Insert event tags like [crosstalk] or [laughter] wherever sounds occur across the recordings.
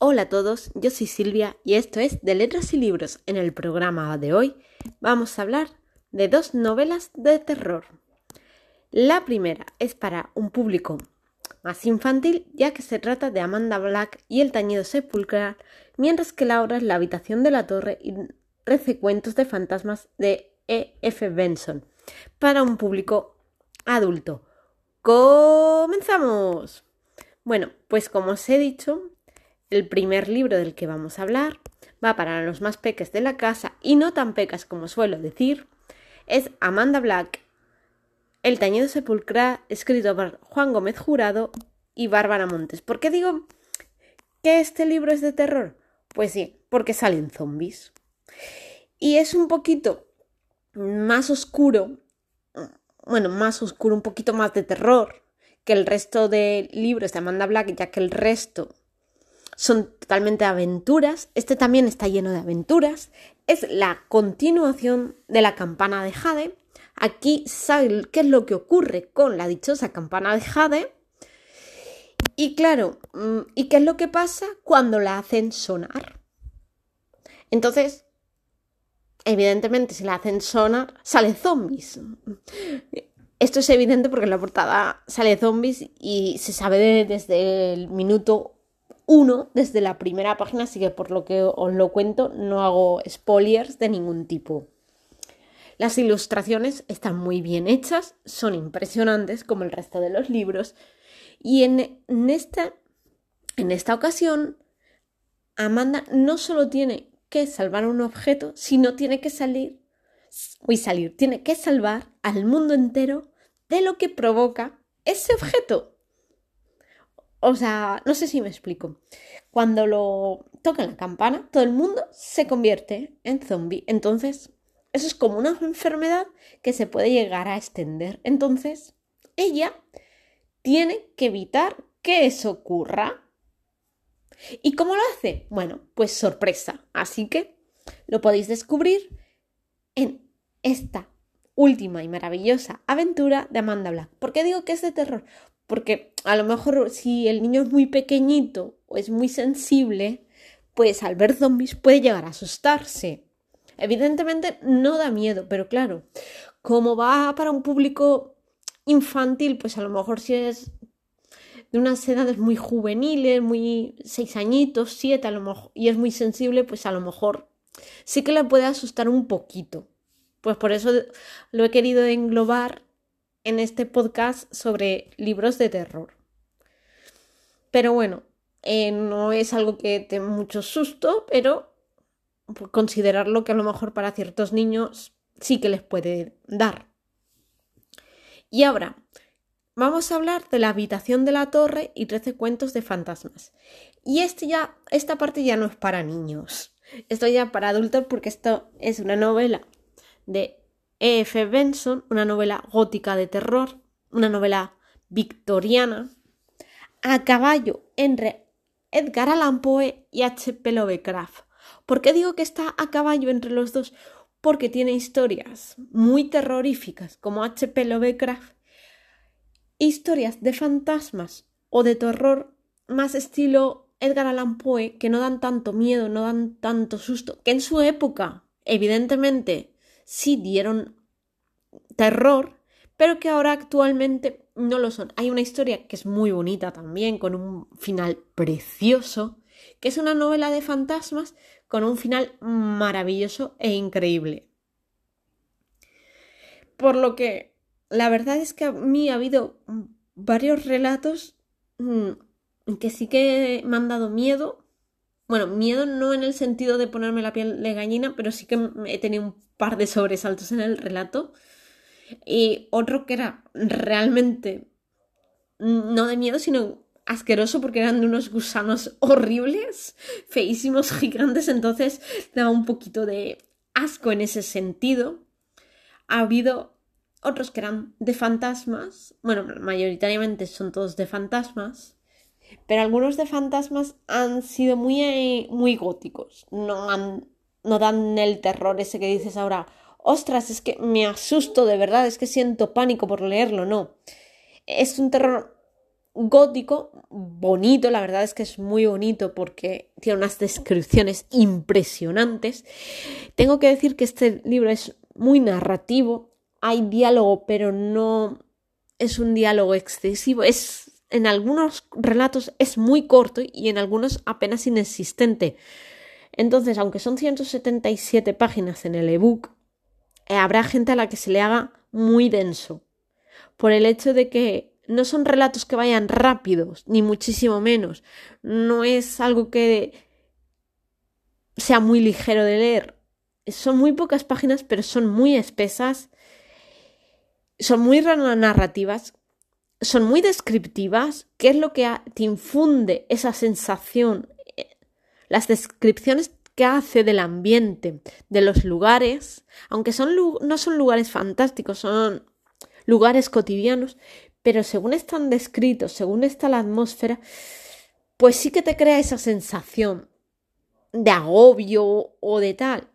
Hola a todos, yo soy Silvia y esto es de Letras y Libros. En el programa de hoy vamos a hablar de dos novelas de terror. La primera es para un público más infantil ya que se trata de Amanda Black y el tañido sepulcral, mientras que la obra es La habitación de la torre y Rece cuentos de fantasmas de E. F. Benson para un público adulto. ¡Comenzamos! Bueno, pues como os he dicho, el primer libro del que vamos a hablar va para los más peques de la casa y no tan pecas como suelo decir. Es Amanda Black, El tañido sepulcral, escrito por Juan Gómez Jurado y Bárbara Montes. ¿Por qué digo que este libro es de terror? Pues sí, porque salen zombies. Y es un poquito más oscuro, bueno, más oscuro, un poquito más de terror que el resto de libros de Amanda Black, ya que el resto son totalmente aventuras. Este también está lleno de aventuras. Es la continuación de la campana de Jade. Aquí sabe qué es lo que ocurre con la dichosa campana de Jade. Y claro, mm, ¿y qué es lo que pasa cuando la hacen sonar? Entonces, evidentemente, si la hacen sonar, sale zombies. Esto es evidente porque en la portada sale zombies y se sabe desde el minuto uno desde la primera página, así que por lo que os lo cuento, no hago spoilers de ningún tipo. Las ilustraciones están muy bien hechas, son impresionantes como el resto de los libros, y en, esta, en esta ocasión, Amanda no solo tiene que salvar un objeto, sino tiene que salir, uy, salir, tiene que salvar al mundo entero de lo que provoca ese objeto. O sea, no sé si me explico. Cuando lo toca la campana, todo el mundo se convierte en zombie. Entonces, eso es como una enfermedad que se puede llegar a extender. Entonces, ella tiene que evitar que eso ocurra. ¿Y cómo lo hace? Bueno, pues sorpresa. Así que lo podéis descubrir en esta última y maravillosa aventura de Amanda Black. ¿Por qué digo que es de terror? Porque a lo mejor si el niño es muy pequeñito o es muy sensible, pues al ver zombies puede llegar a asustarse. Evidentemente no da miedo, pero claro, como va para un público infantil, pues a lo mejor si es de unas edades muy juveniles, muy seis añitos, siete a lo mejor, y es muy sensible, pues a lo mejor sí que le puede asustar un poquito. Pues por eso lo he querido englobar en este podcast sobre libros de terror. Pero bueno, eh, no es algo que te mucho susto, pero considerarlo que a lo mejor para ciertos niños sí que les puede dar. Y ahora, vamos a hablar de la habitación de la torre y 13 cuentos de fantasmas. Y este ya, esta parte ya no es para niños. Esto ya para adultos porque esto es una novela de e. F. Benson, una novela gótica de terror, una novela victoriana, a caballo entre Edgar Allan Poe y H.P. Lovecraft. ¿Por qué digo que está a caballo entre los dos? Porque tiene historias muy terroríficas como H.P. Lovecraft, historias de fantasmas o de terror más estilo Edgar Allan Poe que no dan tanto miedo, no dan tanto susto, que en su época, evidentemente, sí dieron terror, pero que ahora actualmente no lo son. Hay una historia que es muy bonita también, con un final precioso, que es una novela de fantasmas con un final maravilloso e increíble. Por lo que la verdad es que a mí ha habido varios relatos mm, que sí que me han dado miedo, bueno, miedo no en el sentido de ponerme la piel de gallina, pero sí que he tenido un par de sobresaltos en el relato. Y otro que era realmente no de miedo, sino asqueroso porque eran de unos gusanos [laughs] horribles, feísimos, gigantes, entonces daba un poquito de asco en ese sentido. Ha habido otros que eran de fantasmas, bueno, mayoritariamente son todos de fantasmas, pero algunos de fantasmas han sido muy, muy góticos. No, no dan el terror ese que dices ahora, ostras, es que me asusto de verdad, es que siento pánico por leerlo. No. Es un terror gótico, bonito, la verdad es que es muy bonito porque tiene unas descripciones impresionantes. Tengo que decir que este libro es muy narrativo, hay diálogo, pero no es un diálogo excesivo, es en algunos relatos es muy corto y en algunos apenas inexistente. Entonces, aunque son 177 páginas en el ebook, habrá gente a la que se le haga muy denso, por el hecho de que no son relatos que vayan rápidos, ni muchísimo menos. No es algo que sea muy ligero de leer. Son muy pocas páginas, pero son muy espesas. Son muy narrativas. Son muy descriptivas. ¿Qué es lo que te infunde esa sensación? Las descripciones que hace del ambiente, de los lugares, aunque no son lugares fantásticos, son lugares cotidianos, pero según están descritos, según está la atmósfera, pues sí que te crea esa sensación de agobio o de tal.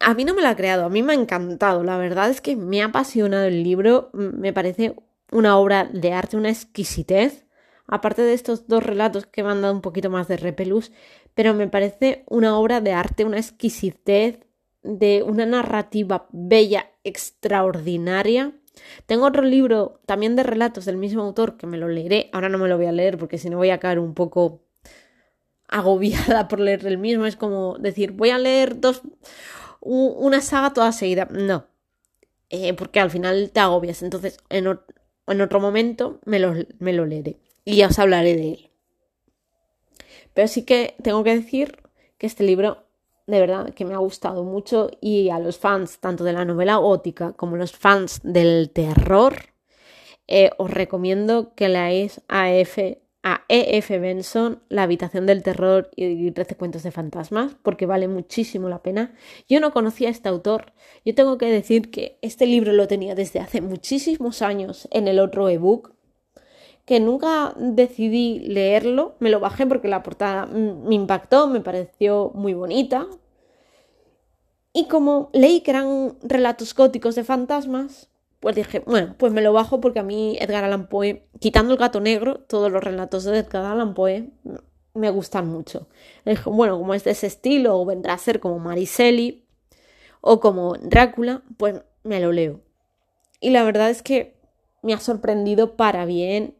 A mí no me lo ha creado, a mí me ha encantado, la verdad es que me ha apasionado el libro, me parece una obra de arte, una exquisitez, aparte de estos dos relatos que me han dado un poquito más de repelús, pero me parece una obra de arte, una exquisitez, de una narrativa bella, extraordinaria, tengo otro libro también de relatos del mismo autor que me lo leeré. Ahora no me lo voy a leer porque si no voy a caer un poco agobiada por leer el mismo. Es como decir, voy a leer dos, una saga toda seguida. No, eh, porque al final te agobias. Entonces, en, otro momento me lo leeré y ya os hablaré de él. Pero sí que tengo que decir que este libro de verdad que me ha gustado mucho y a los fans tanto de la novela gótica como los fans del terror eh, os recomiendo que leáis a, F, a E.F. Benson La habitación del terror y 13 cuentos de fantasmas porque vale muchísimo la pena. Yo no conocía a este autor. Yo tengo que decir que este libro lo tenía desde hace muchísimos años en el otro ebook que nunca decidí leerlo, me lo bajé porque la portada me impactó, me pareció muy bonita. Y como leí que eran relatos góticos de fantasmas, pues dije, bueno, pues me lo bajo porque a mí Edgar Allan Poe, quitando el gato negro, todos los relatos de Edgar Allan Poe me gustan mucho. dije, bueno, como es de ese estilo, o vendrá a ser como Mariselli, o como Drácula, pues me lo leo. Y la verdad es que me ha sorprendido para bien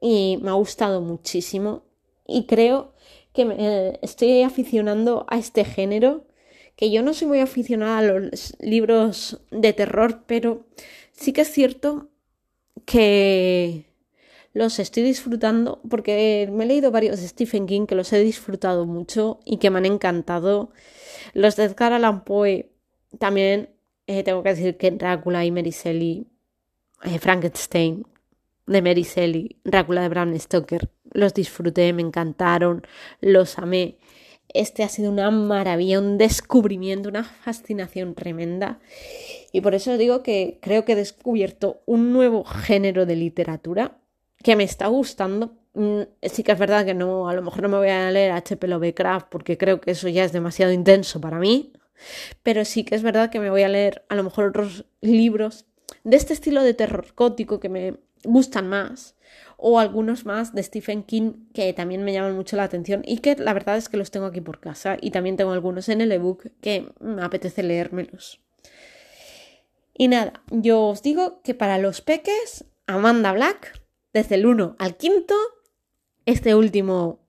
y me ha gustado muchísimo y creo que me estoy aficionando a este género, que yo no soy muy aficionada a los libros de terror, pero sí que es cierto que los estoy disfrutando porque me he leído varios de Stephen King que los he disfrutado mucho y que me han encantado. Los de Edgar Allan Poe también eh, tengo que decir que Drácula y Mary Shelley, eh, Frankenstein de Mary Shelley, Drácula de Bram Stoker. Los disfruté, me encantaron, los amé. Este ha sido una maravilla, un descubrimiento, una fascinación tremenda. Y por eso digo que creo que he descubierto un nuevo género de literatura que me está gustando. Mm, sí que es verdad que no, a lo mejor no me voy a leer H.P. Lovecraft porque creo que eso ya es demasiado intenso para mí. Pero sí que es verdad que me voy a leer a lo mejor otros libros de este estilo de terror gótico que me gustan más o algunos más de Stephen King que también me llaman mucho la atención y que la verdad es que los tengo aquí por casa y también tengo algunos en el ebook que me apetece leérmelos. Y nada, yo os digo que para los peques, Amanda Black, desde el 1 al 5, este último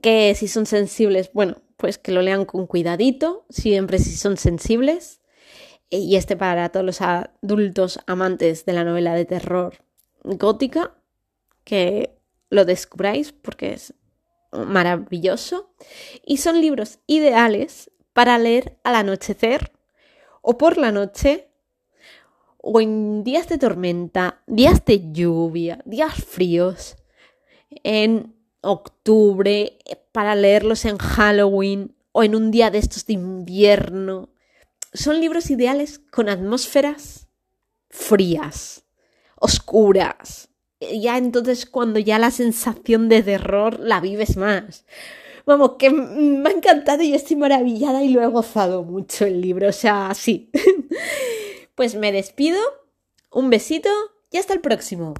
que si son sensibles, bueno, pues que lo lean con cuidadito, siempre si son sensibles. Y este para todos los adultos amantes de la novela de terror gótica, que lo descubráis porque es maravilloso. Y son libros ideales para leer al anochecer o por la noche o en días de tormenta, días de lluvia, días fríos, en octubre, para leerlos en Halloween o en un día de estos de invierno. Son libros ideales con atmósferas frías oscuras. Ya entonces cuando ya la sensación de terror la vives más. Vamos, que me ha encantado y estoy maravillada y lo he gozado mucho el libro, o sea, sí. [laughs] pues me despido, un besito y hasta el próximo.